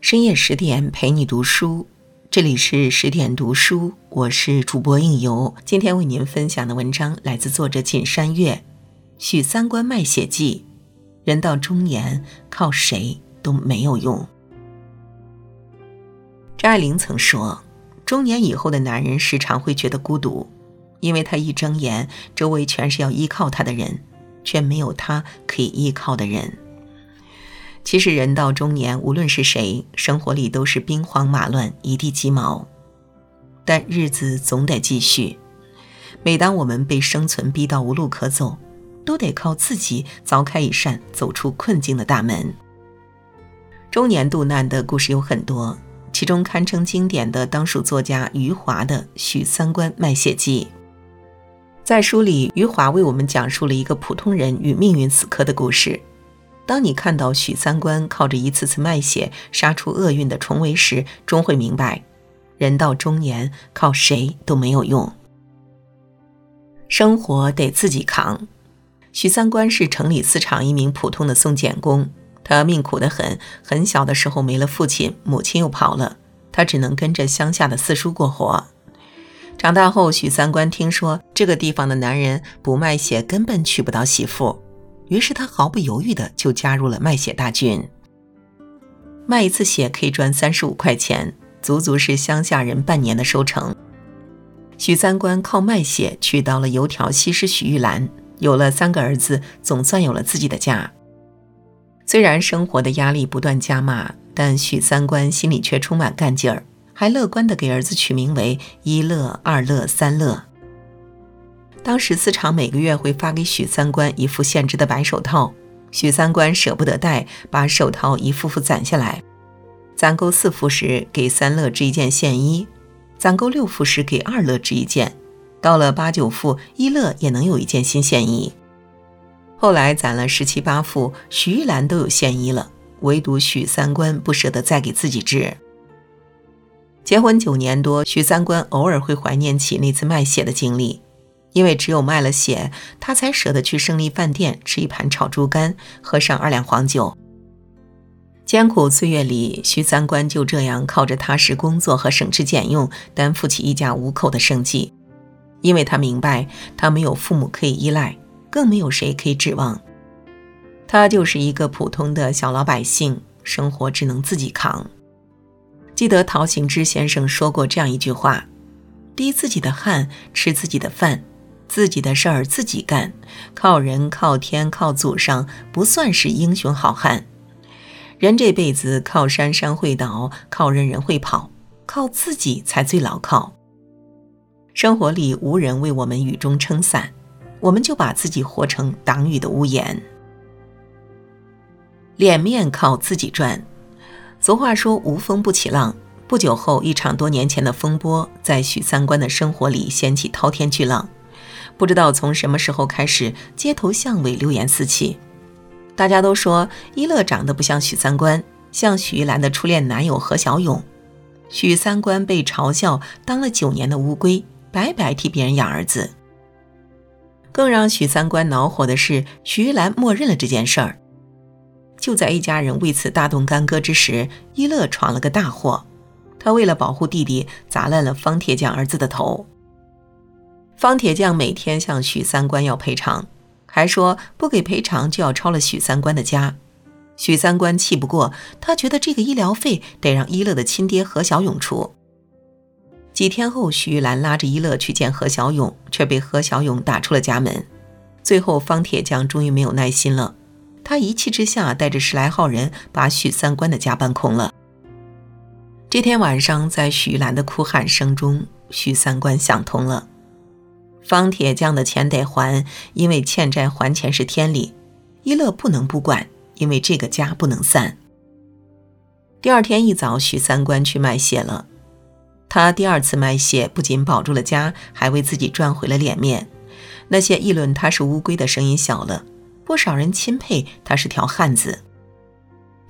深夜十点陪你读书，这里是十点读书，我是主播应由。今天为您分享的文章来自作者锦山月，《许三观卖血记》，人到中年靠谁都没有用。张爱玲曾说，中年以后的男人时常会觉得孤独，因为他一睁眼，周围全是要依靠他的人，却没有他可以依靠的人。其实人到中年，无论是谁，生活里都是兵荒马乱、一地鸡毛，但日子总得继续。每当我们被生存逼到无路可走，都得靠自己凿开一扇走出困境的大门。中年渡难的故事有很多，其中堪称经典的当属作家余华的《许三观卖血记》。在书里，余华为我们讲述了一个普通人与命运死磕的故事。当你看到许三观靠着一次次卖血杀出厄运的重围时，终会明白，人到中年靠谁都没有用，生活得自己扛。许三观是城里四厂一名普通的送检工，他命苦得很，很小的时候没了父亲，母亲又跑了，他只能跟着乡下的四叔过活。长大后，许三观听说这个地方的男人不卖血根本娶不到媳妇。于是他毫不犹豫的就加入了卖血大军。卖一次血可以赚三十五块钱，足足是乡下人半年的收成。许三观靠卖血娶到了油条西施许玉兰，有了三个儿子，总算有了自己的家。虽然生活的压力不断加码，但许三观心里却充满干劲儿，还乐观的给儿子取名为一乐、二乐、三乐。当时四厂每个月会发给许三观一副现织的白手套，许三观舍不得戴，把手套一副副攒下来。攒够四副时，给三乐织一件线衣；攒够六副时，给二乐织一件。到了八九副，一乐也能有一件新线衣。后来攒了十七八副，徐玉兰都有线衣了，唯独许三观不舍得再给自己织。结婚九年多，许三观偶尔会怀念起那次卖血的经历。因为只有卖了血，他才舍得去胜利饭店吃一盘炒猪肝，喝上二两黄酒。艰苦岁月里，徐三观就这样靠着踏实工作和省吃俭用，担负起一家五口的生计。因为他明白，他没有父母可以依赖，更没有谁可以指望。他就是一个普通的小老百姓，生活只能自己扛。记得陶行知先生说过这样一句话：“滴自己的汗，吃自己的饭。”自己的事儿自己干，靠人靠天靠祖上不算是英雄好汉。人这辈子靠山山会倒，靠人人会跑，靠自己才最牢靠。生活里无人为我们雨中撑伞，我们就把自己活成挡雨的屋檐。脸面靠自己赚。俗话说无风不起浪。不久后，一场多年前的风波在许三观的生活里掀起滔天巨浪。不知道从什么时候开始，街头巷尾流言四起，大家都说一乐长得不像许三观，像许玉兰的初恋男友何小勇。许三观被嘲笑当了九年的乌龟，白白替别人养儿子。更让许三观恼火的是，许玉兰默认了这件事儿。就在一家人为此大动干戈之时，一乐闯了个大祸，他为了保护弟弟，砸烂了方铁匠儿子的头。方铁匠每天向许三观要赔偿，还说不给赔偿就要抄了许三观的家。许三观气不过，他觉得这个医疗费得让一乐的亲爹何小勇出。几天后，许玉兰拉着一乐去见何小勇，却被何小勇打出了家门。最后，方铁匠终于没有耐心了，他一气之下带着十来号人把许三观的家搬空了。这天晚上，在许玉兰的哭喊声中，许三观想通了。方铁匠的钱得还，因为欠债还钱是天理。一乐不能不管，因为这个家不能散。第二天一早，许三观去卖血了。他第二次卖血，不仅保住了家，还为自己赚回了脸面。那些议论他是乌龟的声音小了，不少人钦佩他是条汉子。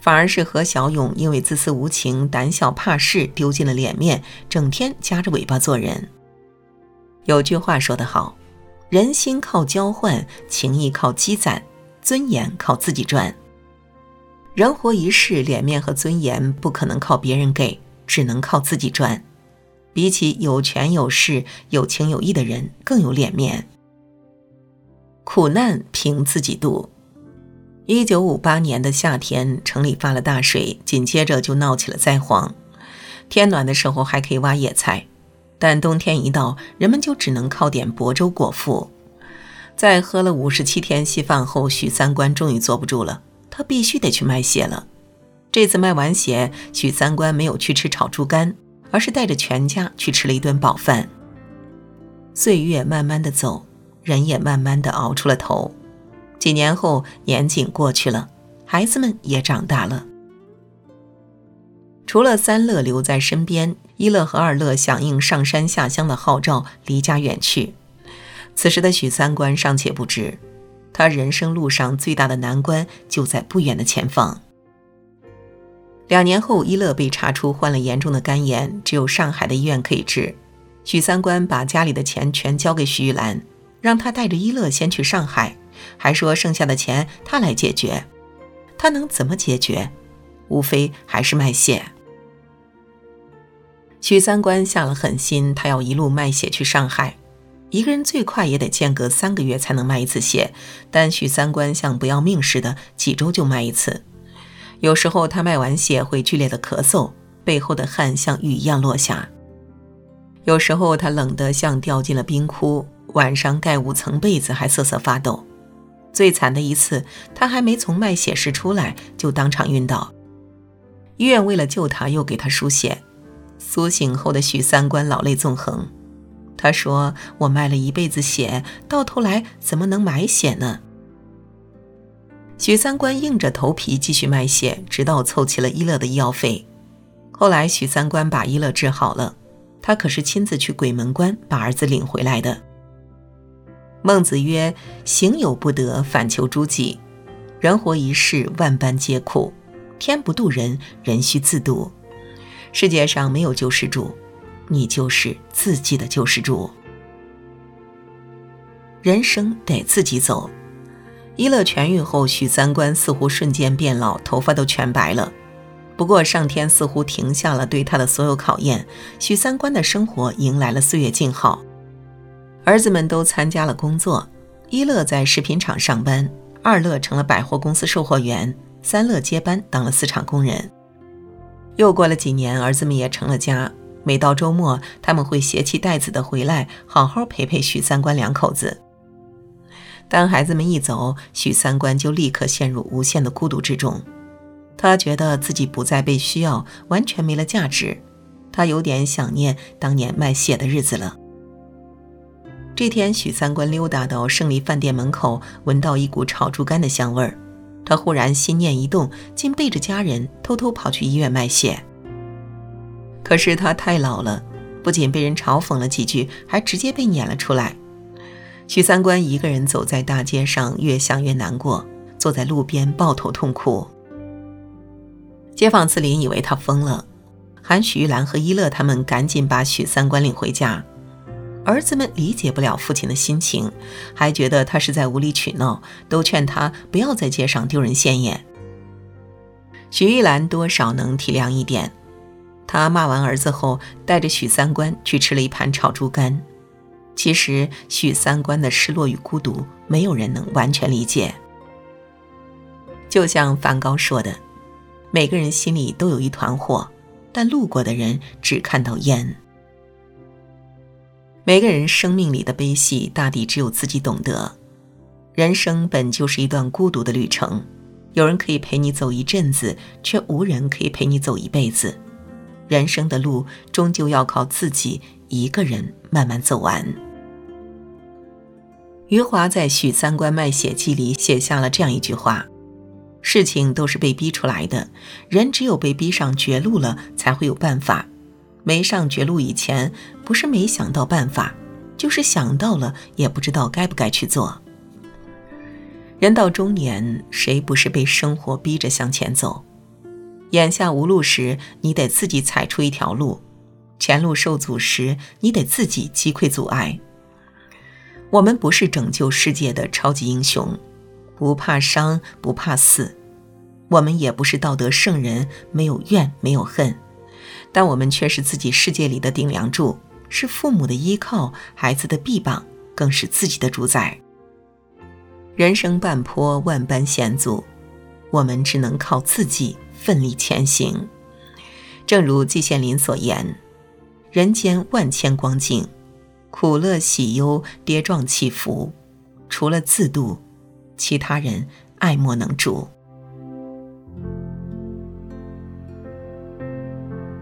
反而是何小勇，因为自私无情、胆小怕事，丢尽了脸面，整天夹着尾巴做人。有句话说得好：“人心靠交换，情谊靠积攒，尊严靠自己赚。”人活一世，脸面和尊严不可能靠别人给，只能靠自己赚。比起有权有势、有情有义的人，更有脸面。苦难凭自己度。一九五八年的夏天，城里发了大水，紧接着就闹起了灾荒。天暖的时候还可以挖野菜，但冬天一到，人们就只能靠点薄粥果腹。在喝了五十七天稀饭后，许三观终于坐不住了，他必须得去卖血了。这次卖完血，许三观没有去吃炒猪肝，而是带着全家去吃了一顿饱饭。岁月慢慢的走，人也慢慢的熬出了头。几年后，年景过去了，孩子们也长大了。除了三乐留在身边，一乐和二乐响应上山下乡的号召，离家远去。此时的许三观尚且不知，他人生路上最大的难关就在不远的前方。两年后，一乐被查出患了严重的肝炎，只有上海的医院可以治。许三观把家里的钱全交给许玉兰，让她带着一乐先去上海。还说剩下的钱他来解决，他能怎么解决？无非还是卖血。许三观下了狠心，他要一路卖血去上海。一个人最快也得间隔三个月才能卖一次血，但许三观像不要命似的，几周就卖一次。有时候他卖完血会剧烈的咳嗽，背后的汗像雨一样落下。有时候他冷得像掉进了冰窟，晚上盖五层被子还瑟瑟发抖。最惨的一次，他还没从卖血室出来，就当场晕倒。医院为了救他，又给他输血。苏醒后的许三观老泪纵横，他说：“我卖了一辈子血，到头来怎么能买血呢？”许三观硬着头皮继续卖血，直到凑齐了一乐的医药费。后来许三观把一乐治好了，他可是亲自去鬼门关把儿子领回来的。孟子曰：“行有不得，反求诸己。人活一世，万般皆苦，天不渡人，人须自渡。世界上没有救世主，你就是自己的救世主。人生得自己走。”一乐痊愈后，许三观似乎瞬间变老，头发都全白了。不过上天似乎停下了对他的所有考验，许三观的生活迎来了岁月静好。儿子们都参加了工作，一乐在食品厂上班，二乐成了百货公司售货员，三乐接班当了丝厂工人。又过了几年，儿子们也成了家。每到周末，他们会携妻带子的回来，好好陪陪许三观两口子。当孩子们一走，许三观就立刻陷入无限的孤独之中。他觉得自己不再被需要，完全没了价值。他有点想念当年卖血的日子了。这天，许三观溜达到胜利饭店门口，闻到一股炒猪肝的香味儿，他忽然心念一动，竟背着家人偷偷跑去医院卖血。可是他太老了，不仅被人嘲讽了几句，还直接被撵了出来。许三观一个人走在大街上，越想越难过，坐在路边抱头痛哭。街坊四邻以为他疯了，喊许玉兰和一乐他们赶紧把许三观领回家。儿子们理解不了父亲的心情，还觉得他是在无理取闹，都劝他不要在街上丢人现眼。许玉兰多少能体谅一点，他骂完儿子后，带着许三观去吃了一盘炒猪肝。其实许三观的失落与孤独，没有人能完全理解。就像梵高说的：“每个人心里都有一团火，但路过的人只看到烟。”每个人生命里的悲喜，大抵只有自己懂得。人生本就是一段孤独的旅程，有人可以陪你走一阵子，却无人可以陪你走一辈子。人生的路，终究要靠自己一个人慢慢走完。余华在《许三观卖血记》里写下了这样一句话：“事情都是被逼出来的，人只有被逼上绝路了，才会有办法。”没上绝路以前，不是没想到办法，就是想到了也不知道该不该去做。人到中年，谁不是被生活逼着向前走？眼下无路时，你得自己踩出一条路；前路受阻时，你得自己击溃阻碍。我们不是拯救世界的超级英雄，不怕伤，不怕死，我们也不是道德圣人，没有怨，没有恨，但我们却是自己世界里的顶梁柱，是父母的依靠，孩子的臂膀，更是自己的主宰。人生半坡，万般险阻，我们只能靠自己奋力前行。正如季羡林所言：“人间万千光景，苦乐喜忧跌撞起伏，除了自渡，其他人爱莫能助。”